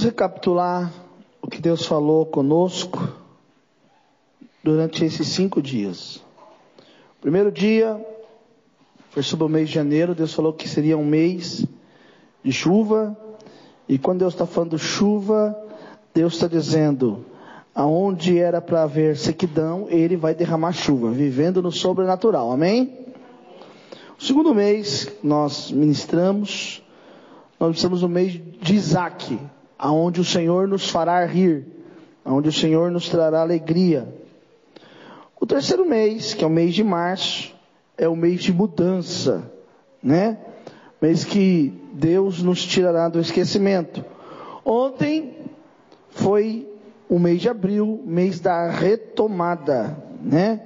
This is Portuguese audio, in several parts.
Vamos recapitular o que Deus falou conosco durante esses cinco dias. Primeiro dia foi sobre o mês de janeiro. Deus falou que seria um mês de chuva. E quando Deus está falando chuva, Deus está dizendo: aonde era para haver sequidão, Ele vai derramar chuva, vivendo no sobrenatural. Amém? O segundo mês nós ministramos, nós estamos no mês de Isaac, aonde o Senhor nos fará rir, aonde o Senhor nos trará alegria. O terceiro mês, que é o mês de março, é o mês de mudança, né? Mês que Deus nos tirará do esquecimento. Ontem foi o mês de abril, mês da retomada, né?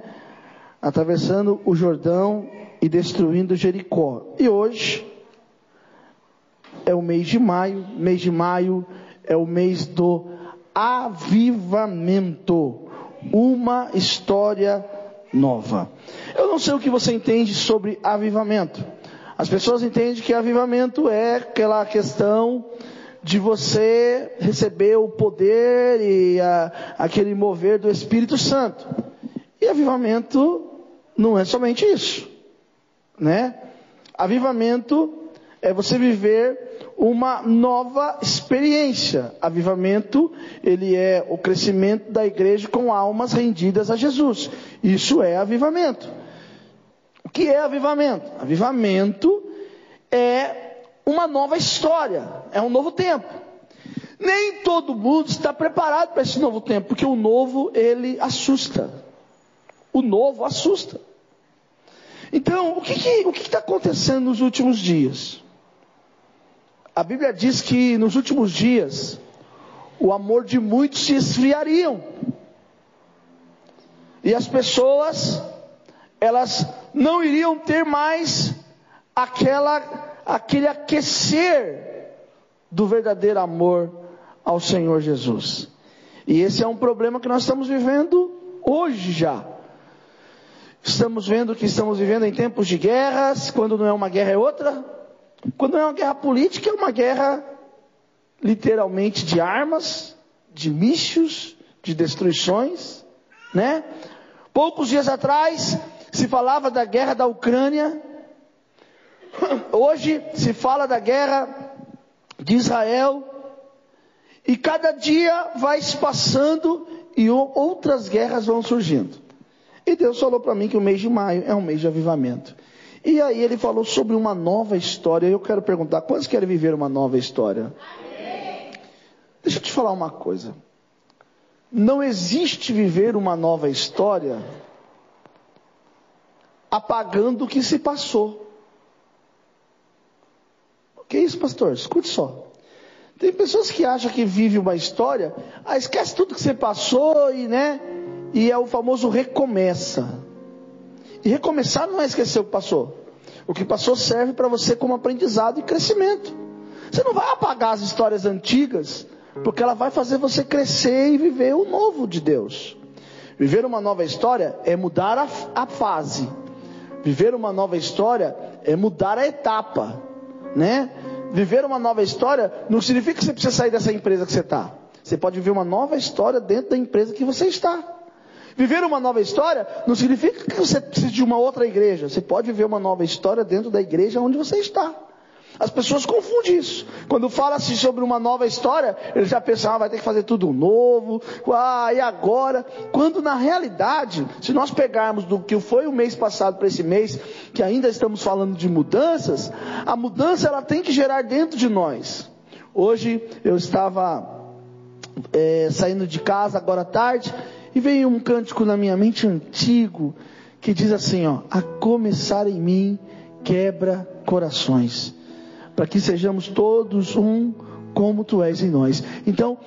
Atravessando o Jordão e destruindo Jericó. E hoje é o mês de maio, mês de maio é o mês do avivamento uma história nova. Eu não sei o que você entende sobre avivamento. As pessoas entendem que avivamento é aquela questão de você receber o poder e a, aquele mover do Espírito Santo. E avivamento não é somente isso, né? Avivamento é você viver uma nova experiência. Avivamento, ele é o crescimento da igreja com almas rendidas a Jesus. Isso é avivamento. O que é avivamento? Avivamento é uma nova história, é um novo tempo. Nem todo mundo está preparado para esse novo tempo, porque o novo ele assusta. O novo assusta. Então, o que está tá acontecendo nos últimos dias? A Bíblia diz que nos últimos dias o amor de muitos se esfriariam. E as pessoas elas não iriam ter mais aquela aquele aquecer do verdadeiro amor ao Senhor Jesus. E esse é um problema que nós estamos vivendo hoje já. Estamos vendo que estamos vivendo em tempos de guerras, quando não é uma guerra é outra. Quando é uma guerra política, é uma guerra literalmente de armas, de mísseis, de destruições, né? Poucos dias atrás se falava da guerra da Ucrânia. Hoje se fala da guerra de Israel. E cada dia vai se passando e outras guerras vão surgindo. E Deus falou para mim que o mês de maio é um mês de avivamento. E aí ele falou sobre uma nova história. Eu quero perguntar: quantos querem viver uma nova história? Deixa eu te falar uma coisa. Não existe viver uma nova história apagando o que se passou. O que é isso, pastor? Escute só. Tem pessoas que acham que vive uma história, ah, esquece tudo que você passou e, né? E é o famoso recomeça. E recomeçar não é esquecer o que passou. O que passou serve para você como aprendizado e crescimento. Você não vai apagar as histórias antigas, porque ela vai fazer você crescer e viver o novo de Deus. Viver uma nova história é mudar a, a fase. Viver uma nova história é mudar a etapa, né? Viver uma nova história não significa que você precisa sair dessa empresa que você está. Você pode viver uma nova história dentro da empresa que você está. Viver uma nova história não significa que você precisa de uma outra igreja. Você pode viver uma nova história dentro da igreja onde você está. As pessoas confundem isso. Quando fala-se sobre uma nova história, eles já pensam, ah, vai ter que fazer tudo novo, ah, e agora? Quando na realidade, se nós pegarmos do que foi o mês passado para esse mês, que ainda estamos falando de mudanças, a mudança ela tem que gerar dentro de nós. Hoje eu estava é, saindo de casa agora à tarde, e veio um cântico na minha mente antigo que diz assim, ó: "A começar em mim quebra corações, para que sejamos todos um como tu és em nós". Então,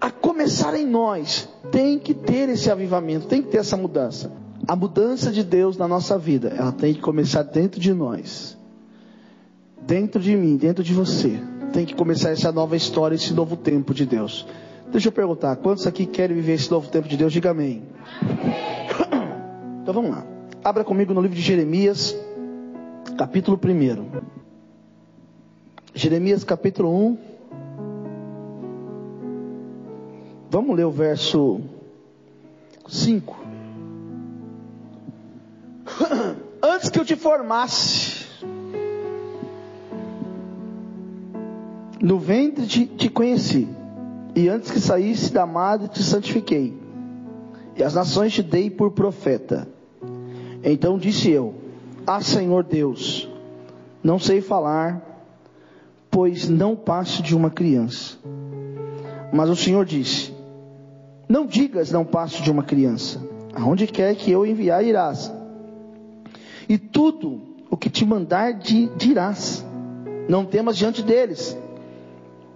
a começar em nós, tem que ter esse avivamento, tem que ter essa mudança. A mudança de Deus na nossa vida, ela tem que começar dentro de nós. Dentro de mim, dentro de você. Tem que começar essa nova história, esse novo tempo de Deus. Deixa eu perguntar, quantos aqui querem viver esse novo tempo de Deus? Diga amém. Então vamos lá. Abra comigo no livro de Jeremias, capítulo 1. Jeremias capítulo 1. Vamos ler o verso 5. Antes que eu te formasse, no ventre te, te conheci, e antes que saísse da madre te santifiquei, e as nações te dei por profeta. Então disse eu: Ah, Senhor Deus, não sei falar, pois não passo de uma criança. Mas o Senhor disse: Não digas, não passo de uma criança. Aonde quer que eu enviar, irás. E tudo o que te mandar, dirás. Não temas diante deles,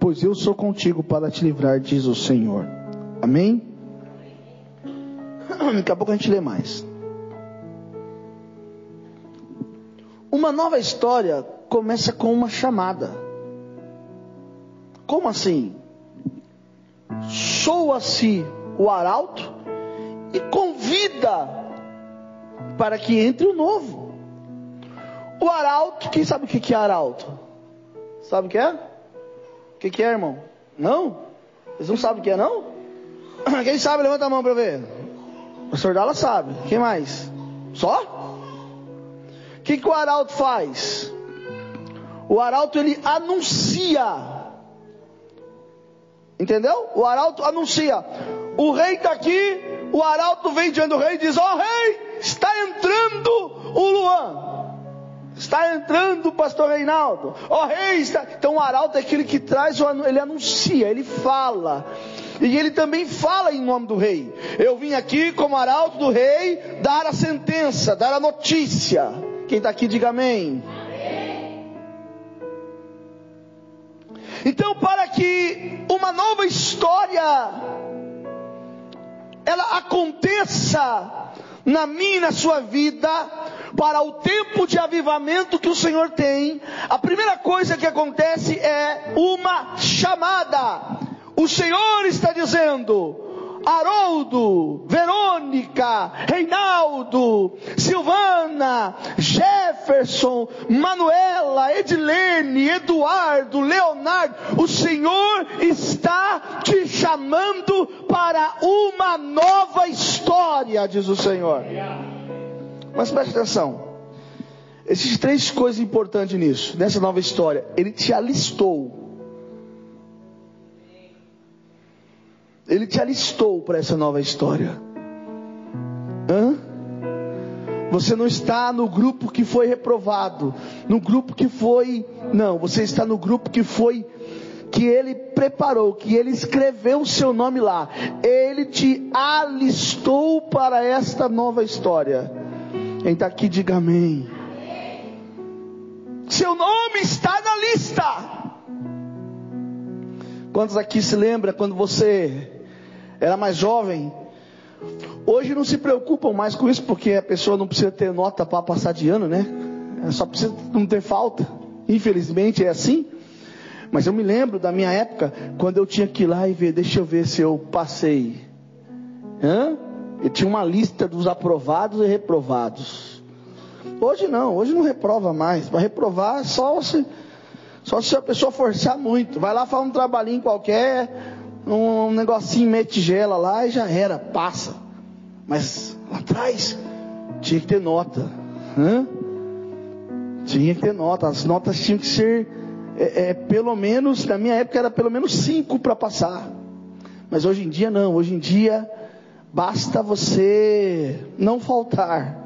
pois eu sou contigo para te livrar, diz o Senhor. Amém? Daqui a pouco a gente lê mais. Uma nova história começa com uma chamada. Como assim? Soa-se o arauto e convida para que entre o novo. O arauto, quem sabe o que é arauto? Sabe o que é? O que é, irmão? Não? Vocês não sabem o que é, não? Quem sabe, levanta a mão para eu ver. O pastor Dala sabe. Quem mais? Só? que, que o arauto faz? O arauto ele anuncia. Entendeu? O arauto anuncia. O rei está aqui, o arauto vem diante do rei e diz: Ó oh, rei, está entrando o Luan. Está entrando o pastor Reinaldo. Ó oh, rei, está... então o arauto é aquele que traz, ele anuncia, ele fala. E ele também fala em nome do rei. Eu vim aqui como arauto do rei dar a sentença, dar a notícia. Quem está aqui, diga amém. Então, para que uma nova história ela aconteça na minha e na sua vida, para o tempo de avivamento que o Senhor tem, a primeira coisa que acontece é uma chamada. O Senhor está dizendo: Haroldo, Verônica, Reinaldo, Silvana, Jefferson, Manuela, Edilene, Eduardo, Leonardo, o Senhor está te chamando para uma nova história, diz o Senhor. Mas preste atenção. Existem três coisas importantes nisso, nessa nova história. Ele te alistou Ele te alistou para essa nova história. Hã? Você não está no grupo que foi reprovado, no grupo que foi. Não, você está no grupo que foi. Que ele preparou, que ele escreveu o seu nome lá. Ele te alistou para esta nova história. Quem está aqui, diga amém. Seu nome está na lista. Quantos aqui se lembra quando você era mais jovem. Hoje não se preocupam mais com isso, porque a pessoa não precisa ter nota para passar de ano, né? É só precisa não ter falta. Infelizmente é assim. Mas eu me lembro da minha época, quando eu tinha que ir lá e ver, deixa eu ver se eu passei. Hã? Eu tinha uma lista dos aprovados e reprovados. Hoje não, hoje não reprova mais. Para reprovar só se, só se a pessoa forçar muito. Vai lá, faz um trabalhinho qualquer, um negocinho metigela lá e já era, passa. Mas lá atrás tinha que ter nota. Hã? Tinha que ter nota. As notas tinham que ser, é, é, pelo menos, na minha época era pelo menos cinco para passar. Mas hoje em dia não. Hoje em dia basta você não faltar.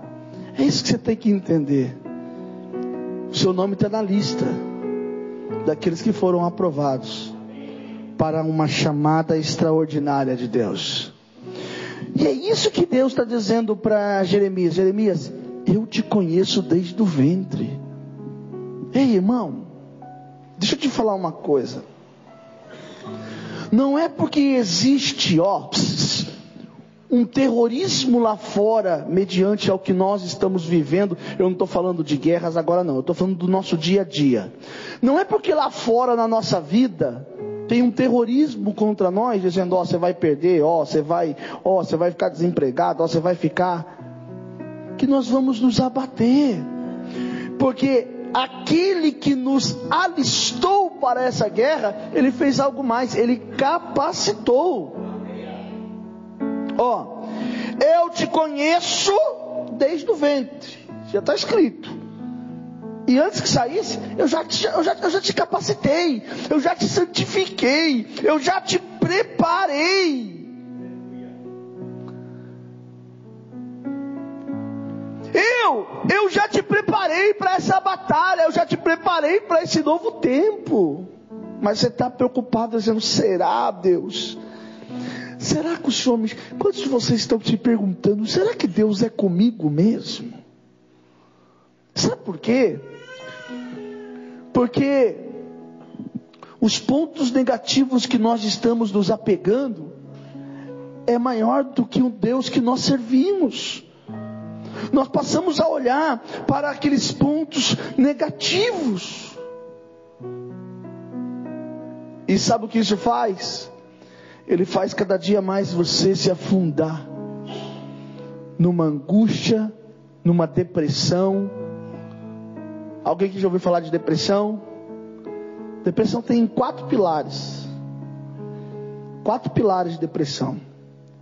É isso que você tem que entender. O seu nome está na lista daqueles que foram aprovados para uma chamada extraordinária de Deus. E é isso que Deus está dizendo para Jeremias: Jeremias, eu te conheço desde o ventre. Ei, irmão, deixa eu te falar uma coisa. Não é porque existe, ó, um terrorismo lá fora, mediante ao que nós estamos vivendo. Eu não estou falando de guerras agora, não. Eu estou falando do nosso dia a dia. Não é porque lá fora na nossa vida tem um terrorismo contra nós, dizendo: ó, oh, você vai perder, ó, oh, você vai, ó, oh, você vai ficar desempregado, ó, você vai ficar. Que nós vamos nos abater, porque aquele que nos alistou para essa guerra, ele fez algo mais, ele capacitou. Ó, eu te conheço desde o ventre. Já está escrito. E antes que saísse, eu já, te, eu, já, eu já te capacitei, eu já te santifiquei, eu já te preparei. Eu, eu já te preparei para essa batalha, eu já te preparei para esse novo tempo. Mas você está preocupado dizendo: será, Deus? Será que o Senhor me. Quantos de vocês estão se perguntando: será que Deus é comigo mesmo? Sabe por quê? Porque os pontos negativos que nós estamos nos apegando é maior do que o Deus que nós servimos. Nós passamos a olhar para aqueles pontos negativos. E sabe o que isso faz? Ele faz cada dia mais você se afundar numa angústia, numa depressão. Alguém que já ouviu falar de depressão? Depressão tem quatro pilares. Quatro pilares de depressão.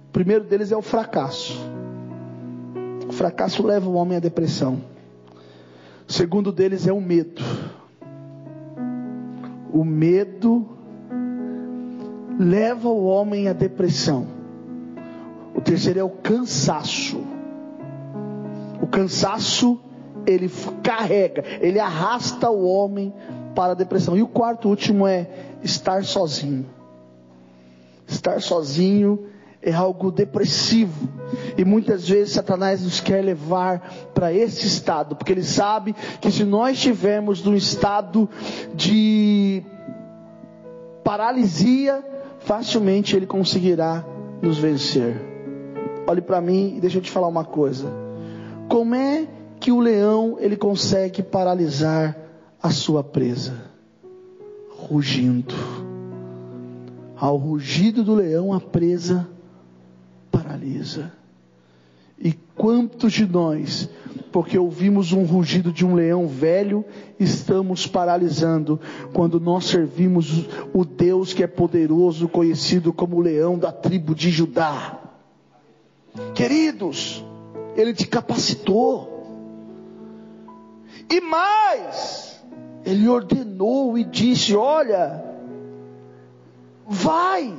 O primeiro deles é o fracasso. O fracasso leva o homem à depressão. O segundo deles é o medo. O medo leva o homem à depressão. O terceiro é o cansaço. O cansaço ele carrega, ele arrasta o homem para a depressão. E o quarto, último é estar sozinho. Estar sozinho é algo depressivo. E muitas vezes Satanás nos quer levar para esse estado, porque ele sabe que se nós estivermos num estado de paralisia, facilmente ele conseguirá nos vencer. Olhe para mim e deixa eu te falar uma coisa. Como é que o leão ele consegue paralisar a sua presa? Rugindo. Ao rugido do leão a presa paralisa. E quantos de nós, porque ouvimos um rugido de um leão velho, estamos paralisando quando nós servimos o Deus que é poderoso, conhecido como o leão da tribo de Judá? Queridos, Ele te capacitou. E mais, Ele ordenou e disse: Olha, vai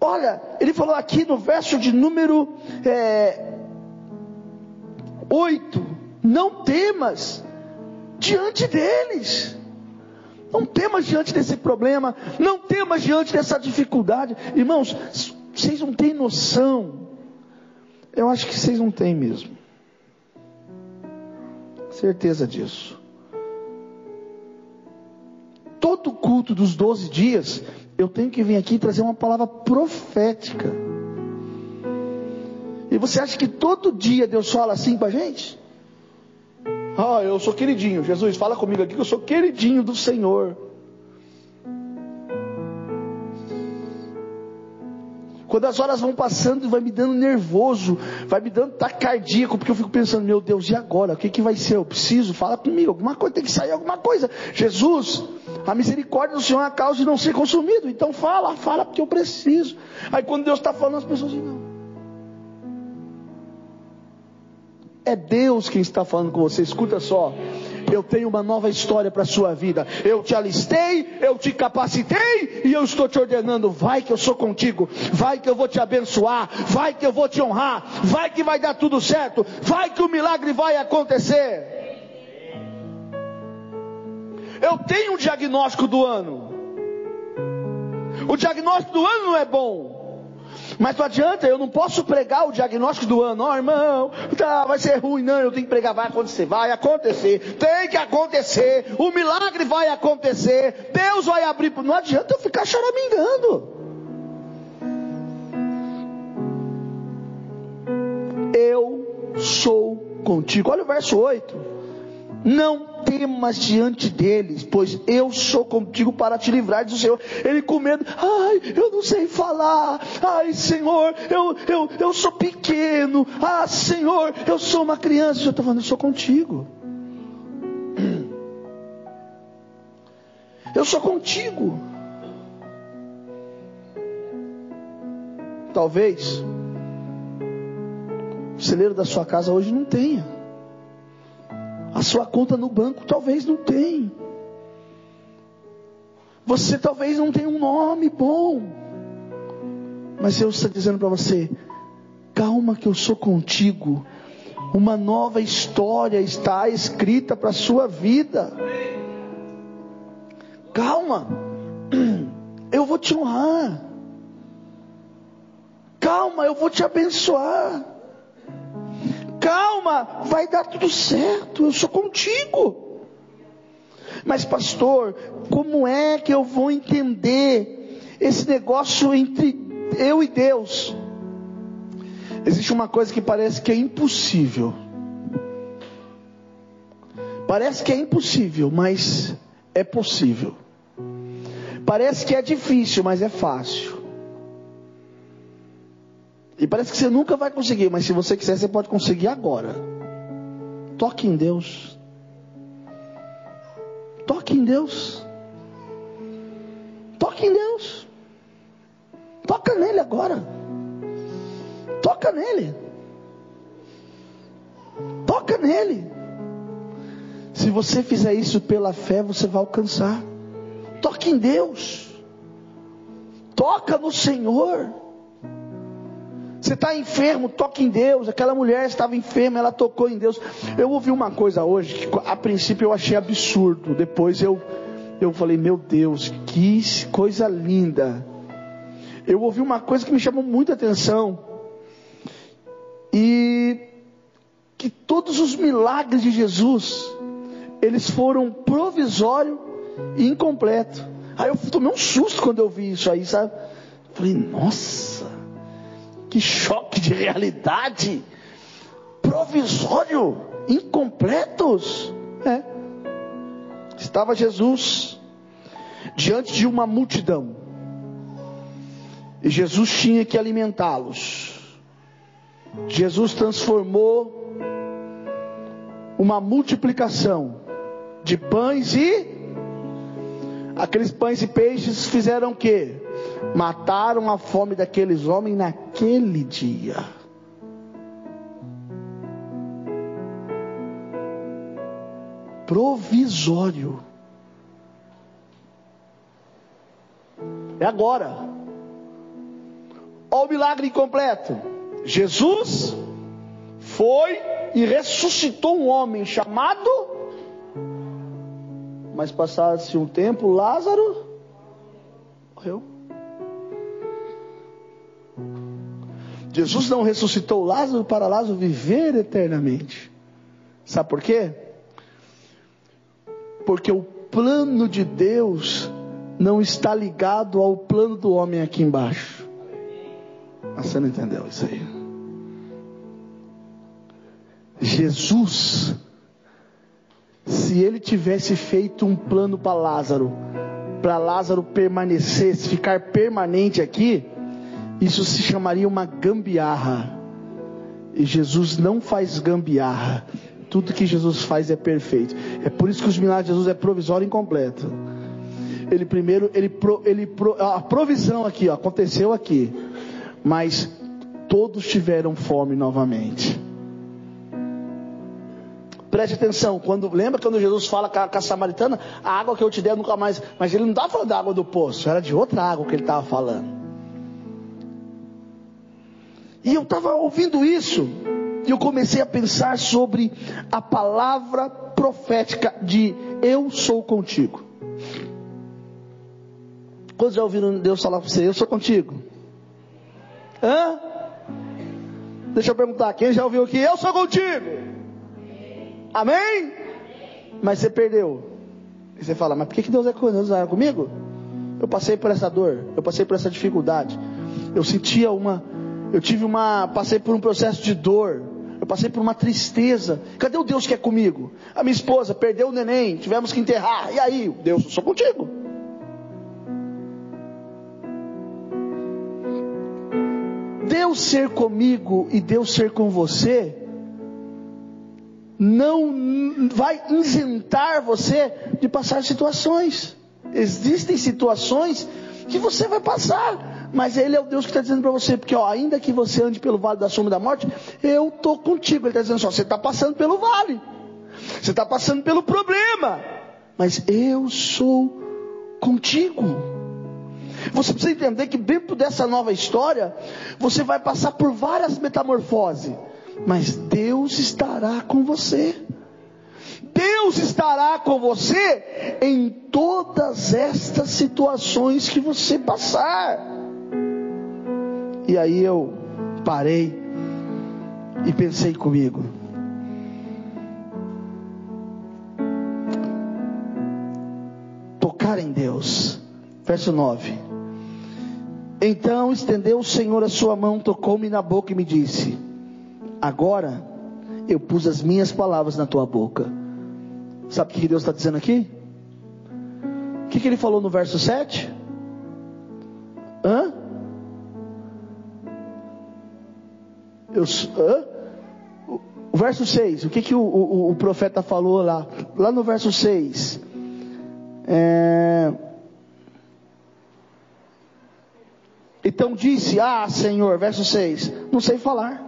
Olha, ele falou aqui no verso de número é, 8: Não temas diante deles. Não temas diante desse problema. Não temas diante dessa dificuldade. Irmãos, vocês não têm noção. Eu acho que vocês não têm mesmo. Certeza disso. Todo culto dos 12 dias, eu tenho que vir aqui trazer uma palavra profética. E você acha que todo dia Deus fala assim para a gente? Ah, eu sou queridinho. Jesus, fala comigo aqui que eu sou queridinho do Senhor. Quando as horas vão passando, vai me dando nervoso, vai me dando taquardíaco, porque eu fico pensando, meu Deus, e agora? O que, que vai ser? Eu preciso? Fala comigo, alguma coisa, tem que sair alguma coisa. Jesus, a misericórdia do Senhor é a causa de não ser consumido. Então fala, fala porque eu preciso. Aí quando Deus está falando, as pessoas dizem, não. É Deus quem está falando com você. Escuta só eu tenho uma nova história para a sua vida. Eu te alistei, eu te capacitei e eu estou te ordenando. Vai que eu sou contigo, vai que eu vou te abençoar, vai que eu vou te honrar, vai que vai dar tudo certo, vai que o milagre vai acontecer. Eu tenho um diagnóstico do ano. O diagnóstico do ano não é bom. Mas não adianta, eu não posso pregar o diagnóstico do ano. Ó, oh, irmão, tá, vai ser ruim. Não, eu tenho que pregar, vai acontecer, vai acontecer. Tem que acontecer. O milagre vai acontecer. Deus vai abrir. Não adianta eu ficar choramingando. Eu sou contigo. Olha o verso 8. Não temas diante deles, pois eu sou contigo para te livrar, diz o Senhor. Ele com medo, ai, eu não sei falar, ai, Senhor, eu, eu, eu sou pequeno, ah, Senhor, eu sou uma criança. Senhor está falando, eu sou contigo. Eu sou contigo. talvez o celeiro da sua casa hoje não tenha. A sua conta no banco talvez não tenha. Você talvez não tenha um nome bom. Mas Deus está dizendo para você: calma que eu sou contigo. Uma nova história está escrita para a sua vida. Calma, eu vou te honrar. Calma, eu vou te abençoar. Calma, vai dar tudo certo, eu sou contigo. Mas, pastor, como é que eu vou entender esse negócio entre eu e Deus? Existe uma coisa que parece que é impossível. Parece que é impossível, mas é possível. Parece que é difícil, mas é fácil. E parece que você nunca vai conseguir, mas se você quiser, você pode conseguir agora. Toque em Deus. Toque em Deus. Toque em Deus. Toca nele agora. Toca nele. Toca nele. Se você fizer isso pela fé, você vai alcançar. Toque em Deus. Toca no Senhor. Você está enfermo, toque em Deus. Aquela mulher estava enferma, ela tocou em Deus. Eu ouvi uma coisa hoje que a princípio eu achei absurdo. Depois eu, eu falei, meu Deus, que coisa linda. Eu ouvi uma coisa que me chamou muita atenção. E que todos os milagres de Jesus, eles foram provisório e incompleto. Aí eu tomei um susto quando eu vi isso aí, sabe? Falei, nossa que choque de realidade. Provisório, incompletos. É. Estava Jesus diante de uma multidão. E Jesus tinha que alimentá-los. Jesus transformou uma multiplicação de pães e aqueles pães e peixes fizeram o quê? Mataram a fome daqueles homens naquele dia. Provisório. É agora. Olha o milagre incompleto. Jesus foi e ressuscitou um homem chamado. Mas passasse um tempo, Lázaro morreu. Jesus não ressuscitou Lázaro para Lázaro viver eternamente. Sabe por quê? Porque o plano de Deus não está ligado ao plano do homem aqui embaixo. Você não entendeu isso aí? Jesus, se ele tivesse feito um plano para Lázaro, para Lázaro permanecer, ficar permanente aqui, isso se chamaria uma gambiarra. E Jesus não faz gambiarra. Tudo que Jesus faz é perfeito. É por isso que os milagres de Jesus é provisório incompleto. Ele primeiro, ele, ele a provisão aqui ó, aconteceu aqui, mas todos tiveram fome novamente. Preste atenção, quando lembra quando Jesus fala com a, com a samaritana, a água que eu te der nunca mais, mas ele não estava falando da água do poço, era de outra água que ele estava falando. E eu estava ouvindo isso, e eu comecei a pensar sobre a palavra profética de eu sou contigo. Quando já ouviram Deus falar para você, eu sou contigo? Hã? Deixa eu perguntar, quem já ouviu aqui? Eu sou contigo. Amém? Mas você perdeu. E você fala, mas por que Deus é comigo? Eu passei por essa dor, eu passei por essa dificuldade. Eu sentia uma eu tive uma, passei por um processo de dor. Eu passei por uma tristeza. Cadê o Deus que é comigo? A minha esposa perdeu o neném, tivemos que enterrar. E aí, Deus, eu sou contigo. Deus ser comigo e Deus ser com você não vai isentar você de passar situações. Existem situações que você vai passar. Mas Ele é o Deus que está dizendo para você, porque ó, ainda que você ande pelo vale da sombra da morte, eu estou contigo. Ele está dizendo só, você está passando pelo vale, você está passando pelo problema, mas eu sou contigo. Você precisa entender que dentro dessa nova história, você vai passar por várias metamorfoses, mas Deus estará com você. Deus estará com você em todas estas situações que você passar. E aí eu parei e pensei comigo. Tocar em Deus. Verso 9. Então estendeu o Senhor a sua mão, tocou-me na boca e me disse: Agora eu pus as minhas palavras na tua boca. Sabe o que Deus está dizendo aqui? O que, que ele falou no verso 7? Eu, hã? O verso 6, o que, que o, o, o profeta falou lá? Lá no verso 6. É... Então disse: Ah, Senhor, verso 6: Não sei falar,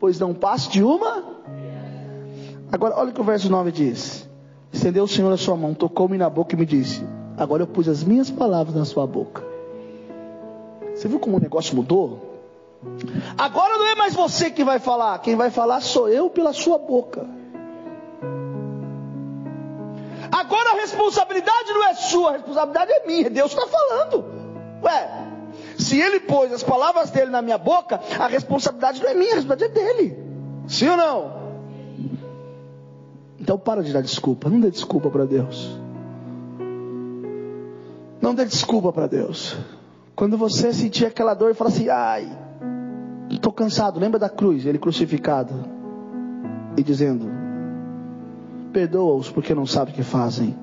pois não passo de uma. Agora, olha o que o verso 9 diz: Estendeu o Senhor a sua mão, tocou-me na boca e me disse: Agora eu pus as minhas palavras na sua boca. Você viu como o negócio mudou? Agora não é mais você que vai falar, quem vai falar sou eu pela sua boca. Agora a responsabilidade não é sua, a responsabilidade é minha. Deus está falando. Ué, se ele pôs as palavras dele na minha boca, a responsabilidade não é minha, a responsabilidade é dele. Sim ou não? Então para de dar desculpa, não dê desculpa para Deus. Não dê desculpa para Deus. Quando você sentir aquela dor e falar assim, ai, estou cansado, lembra da cruz, ele crucificado, e dizendo, perdoa-os porque não sabem o que fazem.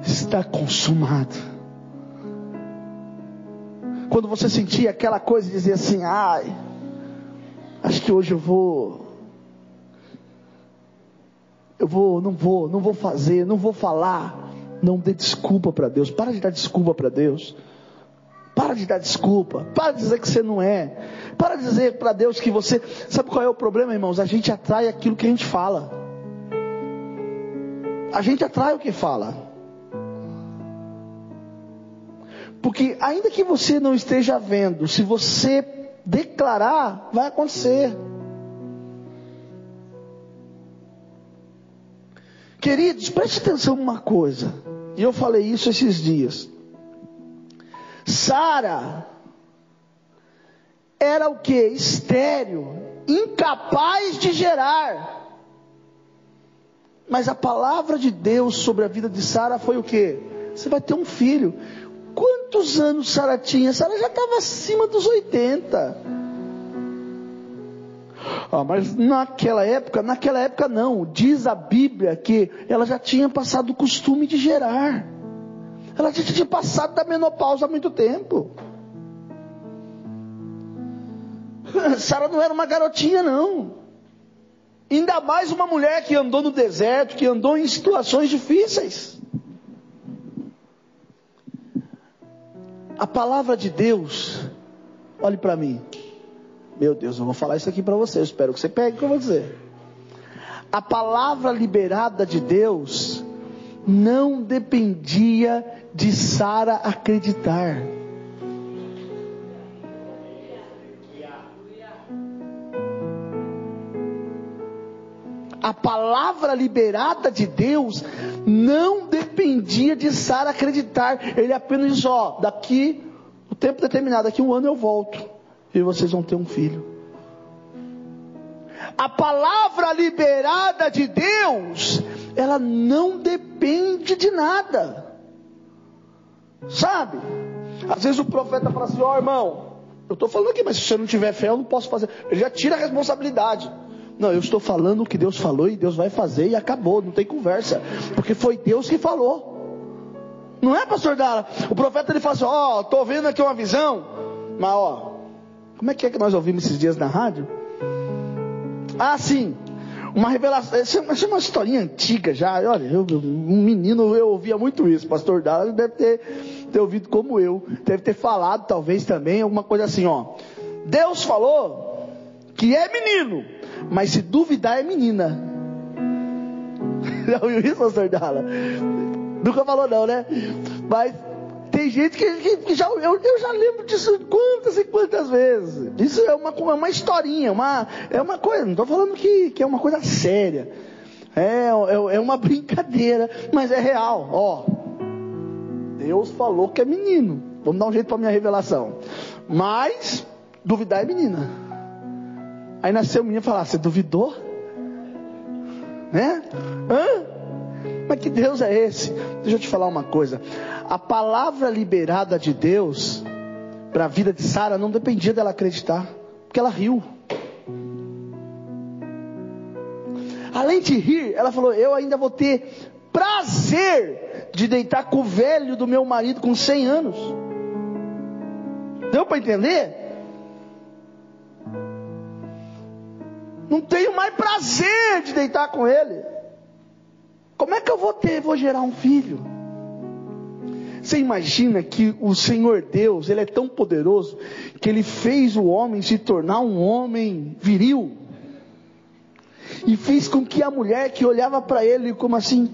Está consumado. Quando você sentir aquela coisa e dizer assim, ai, acho que hoje eu vou eu vou, não vou, não vou fazer, não vou falar. Não dê desculpa para Deus. Para de dar desculpa para Deus. Para de dar desculpa. Para de dizer que você não é. Para de dizer para Deus que você. Sabe qual é o problema, irmãos? A gente atrai aquilo que a gente fala. A gente atrai o que fala. Porque ainda que você não esteja vendo, se você declarar, vai acontecer. Queridos, preste atenção numa coisa. E eu falei isso esses dias. Sara era o que? Estéreo, incapaz de gerar. Mas a palavra de Deus sobre a vida de Sara foi o que? Você vai ter um filho. Quantos anos Sara tinha? Sara já estava acima dos 80. Ah, mas naquela época, naquela época não. Diz a Bíblia que ela já tinha passado o costume de gerar. Ela já tinha passado da menopausa há muito tempo. Sara não era uma garotinha, não. Ainda mais uma mulher que andou no deserto, que andou em situações difíceis. A palavra de Deus, olhe para mim, meu Deus, eu vou falar isso aqui para você. Eu espero que você pegue o que eu vou dizer. A palavra liberada de Deus não dependia de Sara acreditar. A palavra liberada de Deus não dependia de Sara acreditar. Ele apenas disse: Ó, daqui, o tempo determinado, daqui um ano eu volto e vocês vão ter um filho. A palavra liberada de Deus, ela não depende de nada. Sabe? Às vezes o profeta fala assim: Ó oh, irmão, eu estou falando aqui, mas se você não tiver fé, eu não posso fazer. Ele já tira a responsabilidade. Não, eu estou falando o que Deus falou e Deus vai fazer e acabou, não tem conversa. Porque foi Deus que falou. Não é, pastor Dara? O profeta ele fala assim: Ó, oh, estou vendo aqui uma visão, mas ó, como é que é que nós ouvimos esses dias na rádio? Ah, sim. Uma revelação. Essa é uma historinha antiga já. Olha, eu, um menino, eu ouvia muito isso. Pastor Dala deve ter, ter ouvido como eu, deve ter falado talvez também alguma coisa assim, ó. Deus falou que é menino, mas se duvidar é menina. Já ouviu isso, pastor Dala? Nunca falou não, né? Mas tem gente que, que, já, eu, eu, já lembro disso quantas e quantas vezes. Isso é uma, é uma historinha, uma, é uma coisa, não estou falando que, que é uma coisa séria. É, é, é uma brincadeira, mas é real. Ó, Deus falou que é menino. Vamos dar um jeito para minha revelação. Mas, duvidar é menina. Aí nasceu o menino e falou: ah, Você duvidou? Né? Hã? Mas que Deus é esse? Deixa eu te falar uma coisa. A palavra liberada de Deus para a vida de Sara não dependia dela acreditar, porque ela riu. Além de rir, ela falou: Eu ainda vou ter prazer de deitar com o velho do meu marido com 100 anos. Deu para entender? Não tenho mais prazer de deitar com ele. Como é que eu vou ter, vou gerar um filho? Você imagina que o Senhor Deus, Ele é tão poderoso, que Ele fez o homem se tornar um homem viril. E fez com que a mulher que olhava para ele como assim,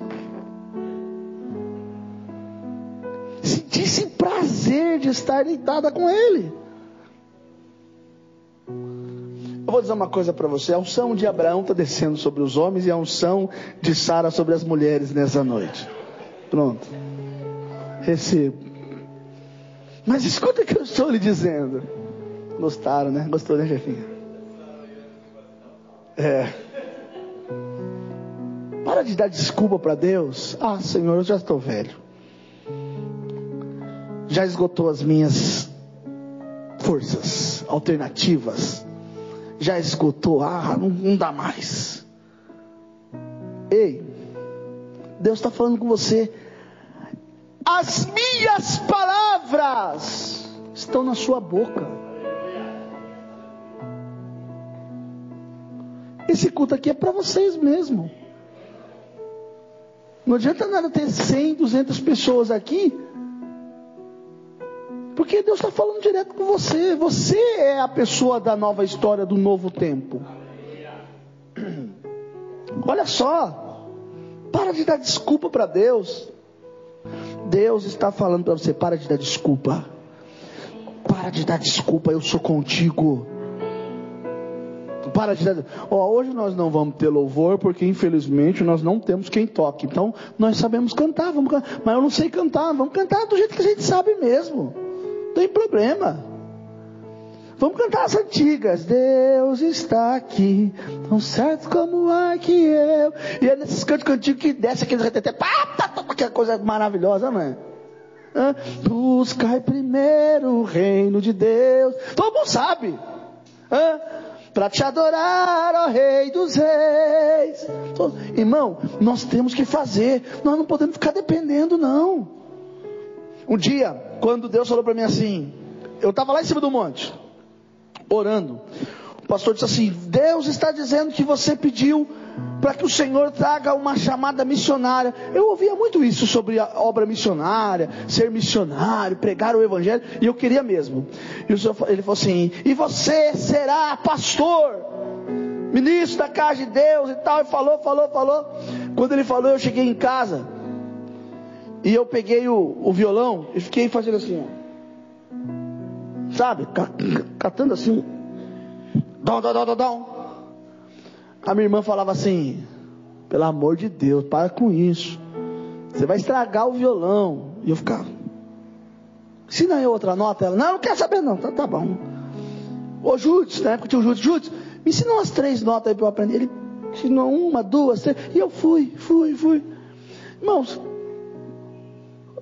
sentisse prazer de estar deitada com ele. Vou dizer uma coisa para você: a unção de Abraão está descendo sobre os homens e a unção de Sara sobre as mulheres nessa noite. Pronto. Recebo. Mas escuta o que eu estou lhe dizendo. Gostaram, né? Gostou, né, chefinha? É. Para de dar desculpa para Deus. Ah, Senhor, eu já estou velho. Já esgotou as minhas forças alternativas já esgotou, ah, não, não dá mais. Ei, Deus está falando com você. As minhas palavras estão na sua boca. Esse culto aqui é para vocês mesmo. Não adianta nada ter 100, 200 pessoas aqui porque Deus está falando direto com você. Você é a pessoa da nova história do novo tempo. Olha só. Para de dar desculpa para Deus. Deus está falando para você: para de dar desculpa. Para de dar desculpa, eu sou contigo. Para de dar. Oh, hoje nós não vamos ter louvor, porque infelizmente nós não temos quem toque. Então nós sabemos cantar, vamos mas eu não sei cantar. Vamos cantar do jeito que a gente sabe mesmo. Não tem problema. Vamos cantar as antigas. Deus está aqui, tão certo como é que eu. E é nesses cantos antigos que desce aqueles reteté, aquela coisa maravilhosa, não é? Buscai primeiro o reino de Deus. Todo mundo sabe. Para te adorar, ó Rei dos Reis. Irmão, nós temos que fazer. Nós não podemos ficar dependendo, não. Um dia, quando Deus falou para mim assim, eu estava lá em cima do monte, orando. O pastor disse assim: Deus está dizendo que você pediu para que o Senhor traga uma chamada missionária. Eu ouvia muito isso sobre a obra missionária, ser missionário, pregar o evangelho, e eu queria mesmo. E Senhor, ele falou assim: E você será pastor, ministro da casa de Deus e tal. E falou, falou, falou. Quando ele falou, eu cheguei em casa. E eu peguei o, o violão e fiquei fazendo assim, ó. Sabe? Catando assim. Dom, dom, dom, dom, A minha irmã falava assim: pelo amor de Deus, para com isso. Você vai estragar o violão. E eu ficava. Ensina aí outra nota. Ela, não, não quer saber não. Tá, tá bom. Ô Júdice, na época tinha o Júdice. Me ensina umas três notas aí para eu aprender. Ele ensinou uma, duas, três. E eu fui, fui, fui. Irmãos,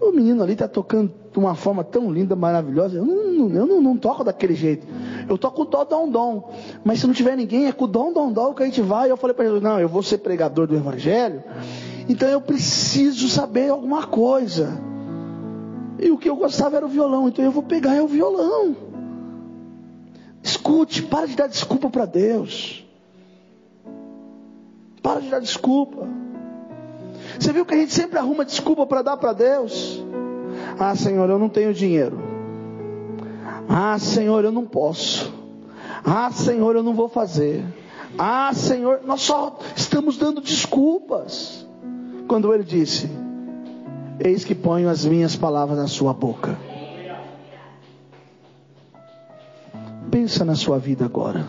o menino ali está tocando de uma forma tão linda, maravilhosa. Eu não, eu não, não toco daquele jeito. Eu toco o dó, dom, dom. Mas se não tiver ninguém, é com o dom, dom, dom que a gente vai. Eu falei para ele, não, eu vou ser pregador do evangelho. Então eu preciso saber alguma coisa. E o que eu gostava era o violão. Então eu vou pegar é o violão. Escute, para de dar desculpa para Deus. Para de dar desculpa. Você viu que a gente sempre arruma desculpa para dar para Deus? Ah, Senhor, eu não tenho dinheiro. Ah, Senhor, eu não posso. Ah, Senhor, eu não vou fazer. Ah, Senhor, nós só estamos dando desculpas. Quando ele disse: Eis que ponho as minhas palavras na sua boca. Pensa na sua vida agora.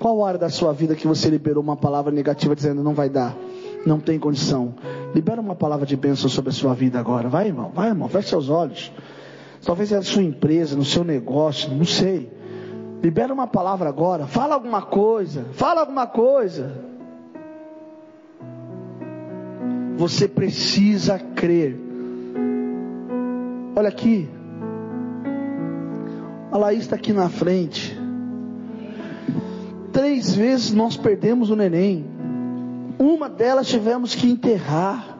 Qual área da sua vida que você liberou uma palavra negativa dizendo não vai dar, não tem condição? Libera uma palavra de bênção sobre a sua vida agora. Vai, irmão, vai, irmão, feche seus olhos. Talvez é a sua empresa, no seu negócio, não sei. Libera uma palavra agora. Fala alguma coisa. Fala alguma coisa. Você precisa crer. Olha aqui. A Laís está aqui na frente. Três vezes nós perdemos o neném. Uma delas tivemos que enterrar.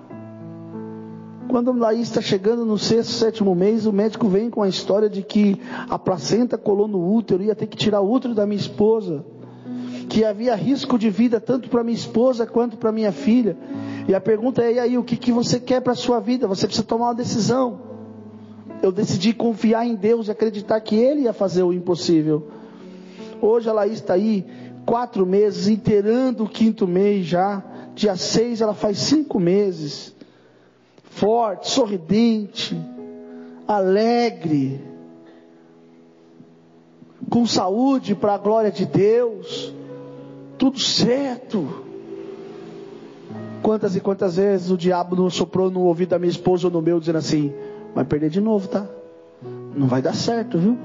Quando a Laís está chegando no sexto, sétimo mês, o médico vem com a história de que a placenta colou no útero, ia ter que tirar o útero da minha esposa. Que havia risco de vida tanto para minha esposa quanto para minha filha. E a pergunta é: e aí, o que, que você quer para a sua vida? Você precisa tomar uma decisão. Eu decidi confiar em Deus e acreditar que Ele ia fazer o impossível. Hoje a Laís está aí, quatro meses, inteirando o quinto mês já. Dia seis ela faz cinco meses. Forte, sorridente, alegre, com saúde para a glória de Deus. Tudo certo. Quantas e quantas vezes o diabo não soprou no ouvido da minha esposa ou no meu, dizendo assim: vai perder de novo, tá? Não vai dar certo, viu?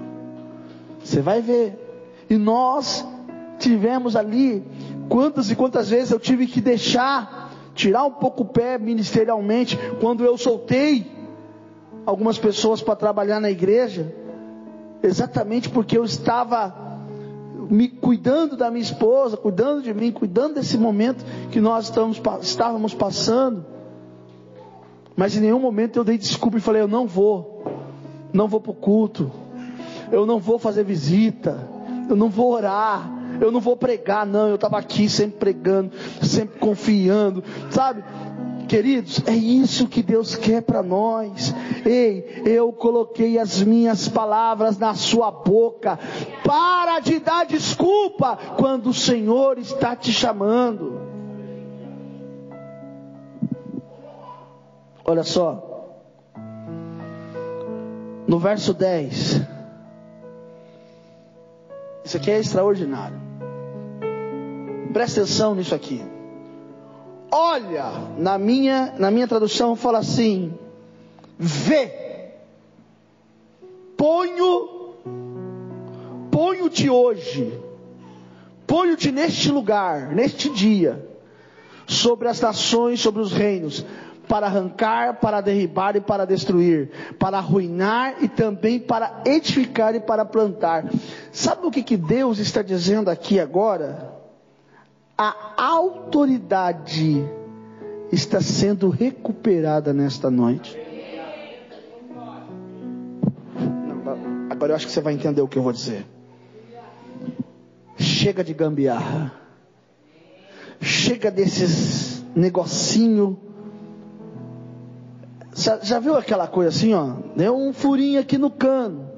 Você vai ver. E nós tivemos ali, quantas e quantas vezes eu tive que deixar, tirar um pouco o pé ministerialmente, quando eu soltei algumas pessoas para trabalhar na igreja, exatamente porque eu estava me cuidando da minha esposa, cuidando de mim, cuidando desse momento que nós estamos, estávamos passando. Mas em nenhum momento eu dei desculpa e falei: eu não vou, não vou para o culto, eu não vou fazer visita, eu não vou orar, eu não vou pregar, não. Eu estava aqui sempre pregando, sempre confiando, sabe? Queridos, é isso que Deus quer para nós. Ei, eu coloquei as minhas palavras na sua boca. Para de dar desculpa quando o Senhor está te chamando. Olha só. No verso 10. Isso aqui é extraordinário. Presta atenção nisso aqui. Olha, na minha, na minha tradução fala assim: vê, ponho, ponho-te hoje, ponho-te neste lugar, neste dia, sobre as nações, sobre os reinos, para arrancar, para derribar e para destruir, para arruinar e também para edificar e para plantar. Sabe o que, que Deus está dizendo aqui agora? A autoridade está sendo recuperada nesta noite. agora eu acho que você vai entender o que eu vou dizer. Chega de gambiarra. Chega desses negocinho já, já viu aquela coisa assim, ó? Deu um furinho aqui no cano.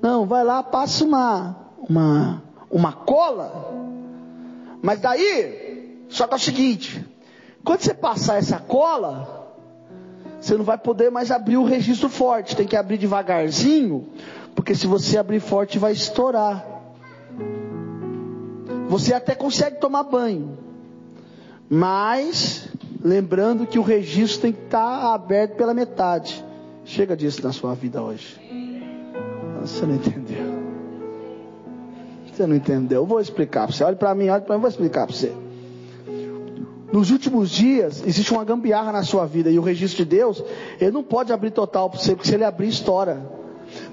Não, vai lá, passa uma, uma, uma cola. Mas daí, só que é o seguinte: quando você passar essa cola, você não vai poder mais abrir o registro forte. Tem que abrir devagarzinho, porque se você abrir forte, vai estourar. Você até consegue tomar banho, mas Lembrando que o registro tem que estar aberto pela metade. Chega disso na sua vida hoje. Você não entendeu. Você não entendeu. Eu vou explicar para você. Olha para mim, olha para mim, eu vou explicar para você. Nos últimos dias, existe uma gambiarra na sua vida. E o registro de Deus, ele não pode abrir total para você, porque se ele abrir, estoura.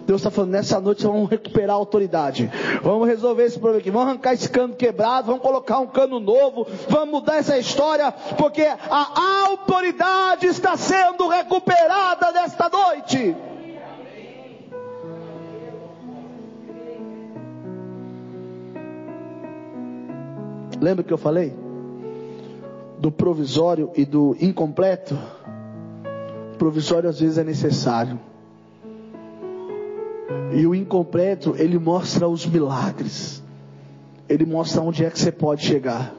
Deus está falando, nessa noite vamos recuperar a autoridade. Vamos resolver esse problema aqui. Vamos arrancar esse cano quebrado, vamos colocar um cano novo, vamos mudar essa história, porque a autoridade está sendo recuperada Lembra que eu falei? Do provisório e do incompleto? O provisório às vezes é necessário E o incompleto, ele mostra os milagres. Ele mostra onde é que você pode chegar.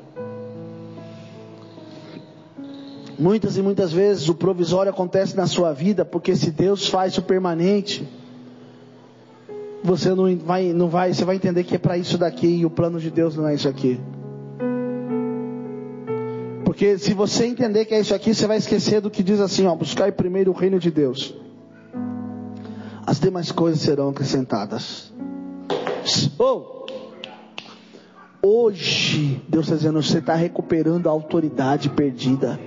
Muitas e muitas vezes o provisório acontece na sua vida, porque se Deus faz o permanente, você não vai, não vai, você vai entender que é para isso daqui e o plano de Deus não é isso aqui. Porque se você entender que é isso aqui, você vai esquecer do que diz assim, ó, buscar primeiro o reino de Deus. As demais coisas serão acrescentadas. Oh! Hoje, Deus está dizendo, você está recuperando a autoridade perdida.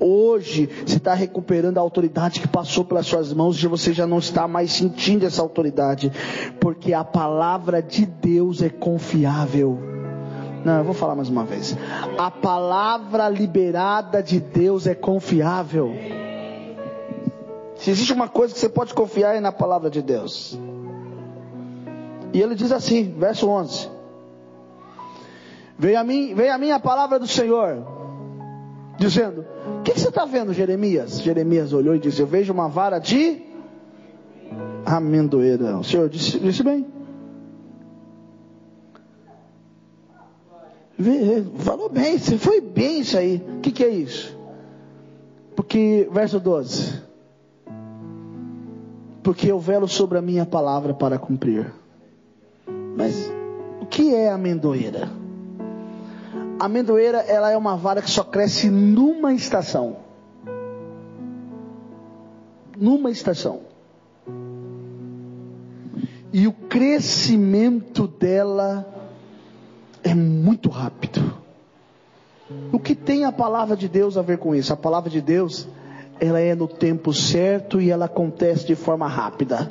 Hoje você está recuperando a autoridade que passou pelas suas mãos e você já não está mais sentindo essa autoridade, porque a palavra de Deus é confiável. Não, eu vou falar mais uma vez. A palavra liberada de Deus é confiável. Se existe uma coisa que você pode confiar é na palavra de Deus. E ele diz assim, verso 11: Veio a mim, veio a mim a palavra do Senhor, dizendo: O que, que você está vendo, Jeremias? Jeremias olhou e disse: Eu vejo uma vara de amendoeira. O Senhor disse, disse bem. Falou bem, você foi bem isso aí. O que, que é isso? Porque, verso 12: Porque eu velo sobre a minha palavra para cumprir. Mas o que é amendoeira? A amendoeira ela é uma vara que só cresce numa estação. Numa estação. E o crescimento dela é muito rápido. O que tem a palavra de Deus a ver com isso? A palavra de Deus, ela é no tempo certo e ela acontece de forma rápida.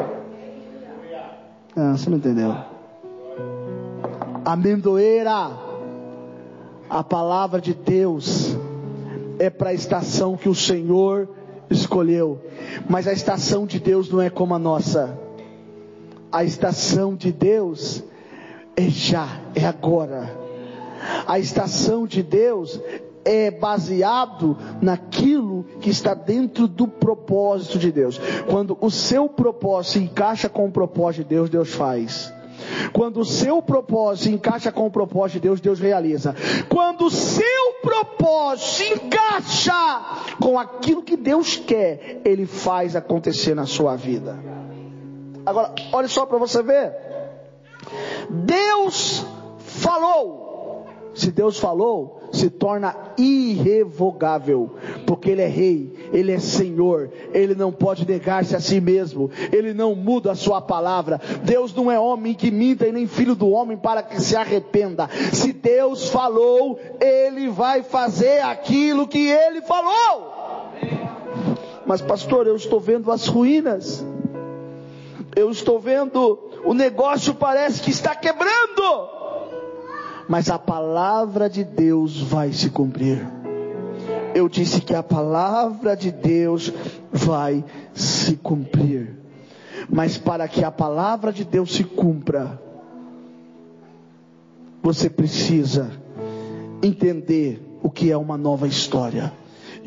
Ah, você não entendeu? Amendoeira a palavra de Deus é para a estação que o Senhor escolheu, mas a estação de Deus não é como a nossa. A estação de Deus é já, é agora. A estação de Deus é baseado naquilo que está dentro do propósito de Deus. Quando o seu propósito se encaixa com o propósito de Deus, Deus faz. Quando o seu propósito encaixa com o propósito de Deus, Deus realiza. Quando o seu propósito se encaixa com aquilo que Deus quer, Ele faz acontecer na sua vida. Agora, olha só para você ver. Deus falou. Se Deus falou, se torna irrevogável, porque Ele é Rei, Ele é Senhor, Ele não pode negar-se a si mesmo, Ele não muda a Sua palavra. Deus não é homem que minta e nem filho do homem para que se arrependa. Se Deus falou, Ele vai fazer aquilo que Ele falou. Mas, pastor, eu estou vendo as ruínas, eu estou vendo o negócio parece que está quebrando mas a palavra de Deus vai se cumprir. Eu disse que a palavra de Deus vai se cumprir. Mas para que a palavra de Deus se cumpra, você precisa entender o que é uma nova história.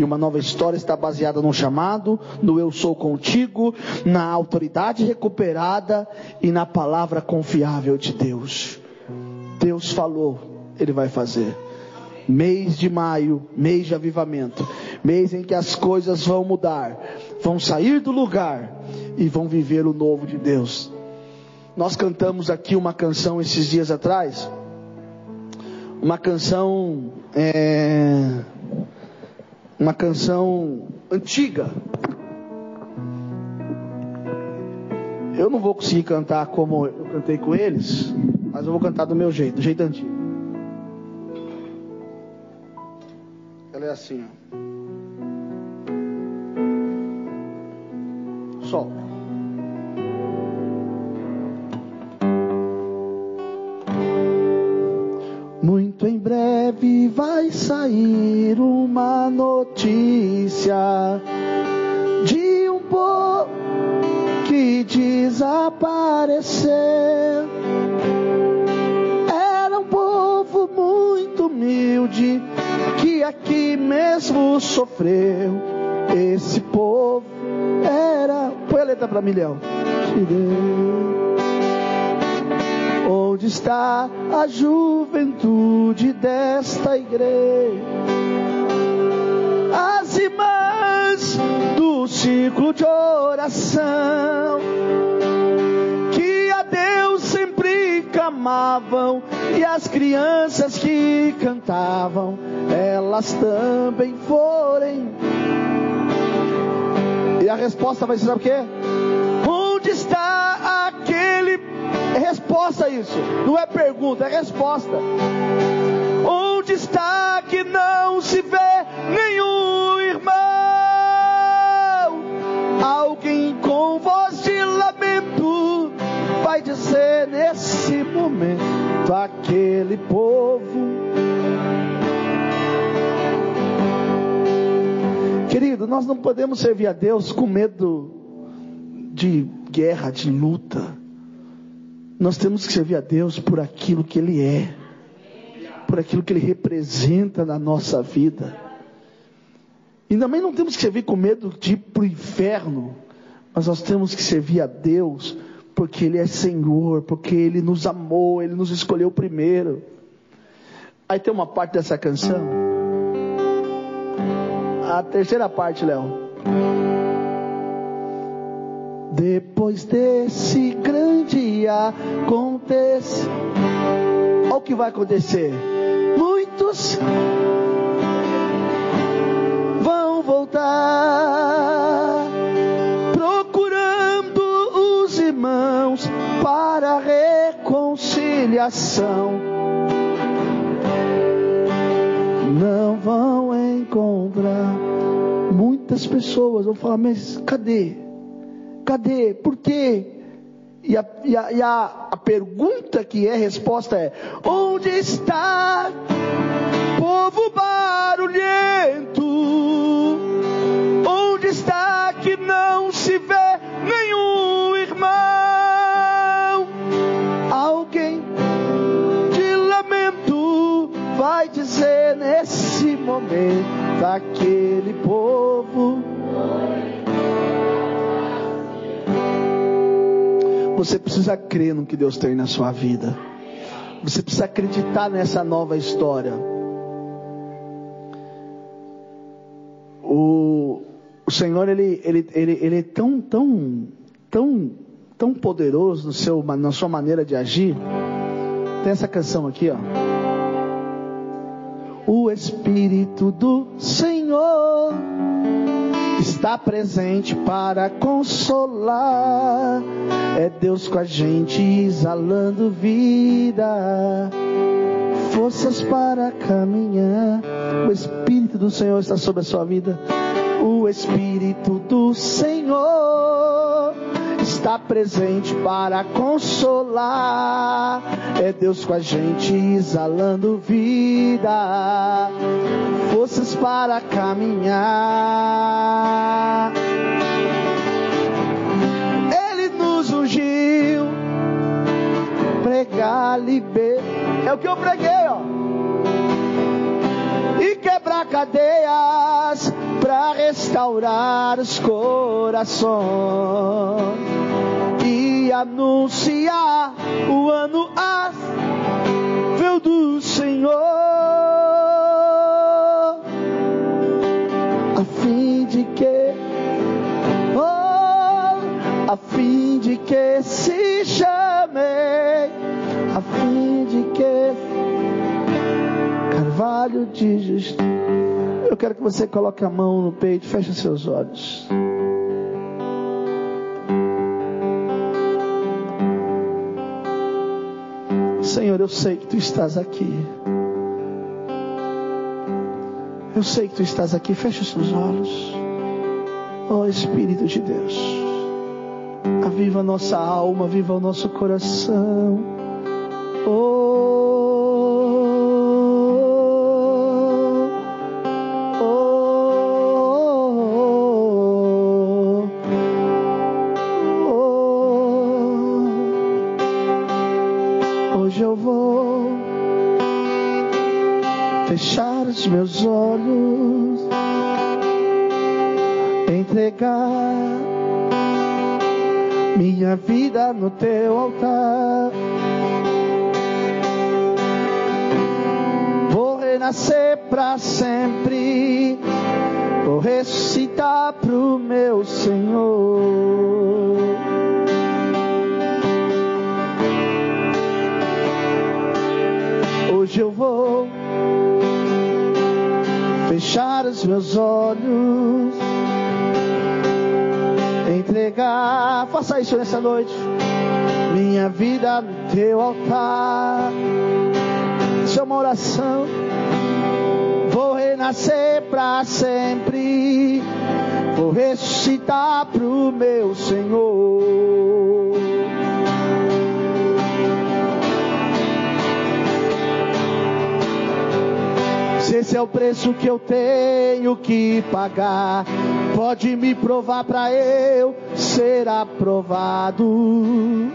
E uma nova história está baseada no chamado, no eu sou contigo, na autoridade recuperada e na palavra confiável de Deus. Deus falou, Ele vai fazer. Mês de maio, mês de avivamento, mês em que as coisas vão mudar, vão sair do lugar e vão viver o novo de Deus. Nós cantamos aqui uma canção esses dias atrás, uma canção, é, uma canção antiga. Eu não vou conseguir cantar como eu cantei com eles, mas eu vou cantar do meu jeito, do jeito antigo. Ela é assim, ó. Sol. Muito em breve vai sair notícia de um povo que desapareceu humilde que aqui mesmo sofreu. Esse povo era. Põe a letra para milhão. Onde está a juventude desta igreja? Ciclo de oração que a Deus sempre clamavam e as crianças que cantavam, elas também forem. E a resposta vai ser sabe o quê? Onde está aquele é resposta isso. Não é pergunta, é resposta. Onde está que não se vê nenhum Alguém com voz de lamento vai dizer nesse momento aquele povo. Querido, nós não podemos servir a Deus com medo de guerra, de luta. Nós temos que servir a Deus por aquilo que Ele é, por aquilo que Ele representa na nossa vida. E também não temos que servir com medo de ir para o inferno, mas nós temos que servir a Deus porque Ele é Senhor, porque Ele nos amou, Ele nos escolheu primeiro. Aí tem uma parte dessa canção, a terceira parte, Léo. Depois desse grande acontecer, olha o que vai acontecer. Muitos reconciliação. Não vão encontrar muitas pessoas vão falar, mas cadê? Cadê? Por quê? E a, e a, e a, a pergunta que é resposta é: onde está povo barulhento? Nesse momento aquele povo Você precisa crer no que Deus tem na sua vida. Você precisa acreditar nessa nova história. O, o Senhor, ele, ele, ele, ele é tão, tão, tão, tão poderoso no seu, na sua maneira de agir. Tem essa canção aqui, ó. O Espírito do Senhor está presente para consolar. É Deus com a gente exalando vida, forças para caminhar. O Espírito do Senhor está sobre a sua vida. O Espírito do Senhor está presente para consolar. É Deus com a gente exalando vida, forças para caminhar. Ele nos ungiu, pregar liber. É o que eu preguei, ó. E quebrar cadeias para restaurar os corações e anunciar o ano ável do Senhor, a fim de que, oh, a fim de que se chame, a fim de que Carvalho de justiça. Eu quero que você coloque a mão no peito, feche seus olhos. Senhor, eu sei que tu estás aqui. Eu sei que tu estás aqui. Feche os seus olhos. Oh Espírito de Deus. Aviva a nossa alma, aviva o nosso coração. Eu vou fechar os meus olhos, entregar, faça isso nessa noite, minha vida no teu altar. Isso é uma oração. Vou renascer para sempre, vou ressuscitar pro meu Senhor. Esse é o preço que eu tenho que pagar, pode me provar para eu ser aprovado.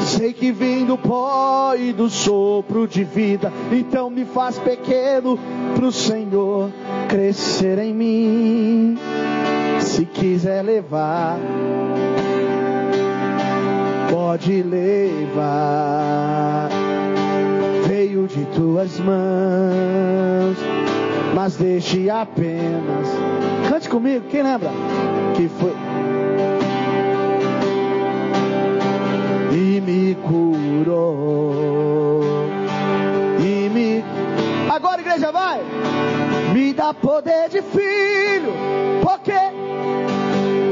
Sei que vim do pó e do sopro de vida, então me faz pequeno pro Senhor crescer em mim. Se quiser levar, pode levar. De tuas mãos, mas deixe apenas. Cante comigo, quem lembra? Que foi. E me curou. E me. Agora, igreja, vai! Me dá poder de filho, porque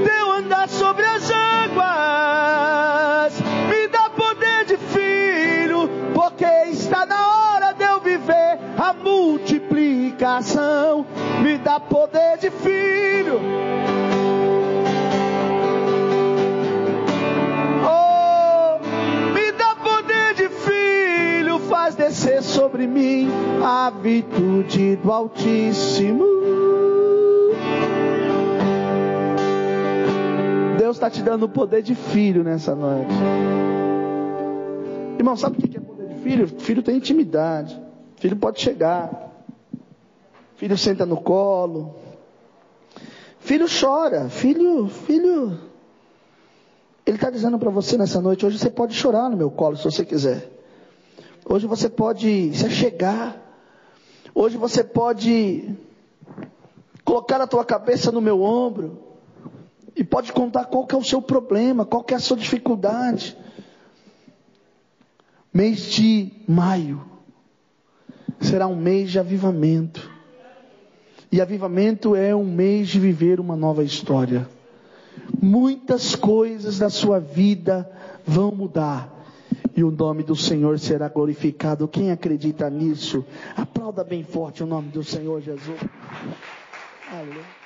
deu andar sobre as virtude do Altíssimo. Deus está te dando o poder de filho nessa noite. Irmão, sabe o que é poder de filho? Filho tem intimidade. Filho pode chegar. Filho senta no colo. Filho chora. Filho, filho. Ele está dizendo para você nessa noite: hoje você pode chorar no meu colo se você quiser. Hoje você pode se achegar. Hoje você pode colocar a tua cabeça no meu ombro e pode contar qual que é o seu problema, qual que é a sua dificuldade. Mês de maio será um mês de avivamento. E avivamento é um mês de viver uma nova história. Muitas coisas da sua vida vão mudar. E o nome do Senhor será glorificado. Quem acredita nisso, aplauda bem forte o nome do Senhor Jesus. Aleluia.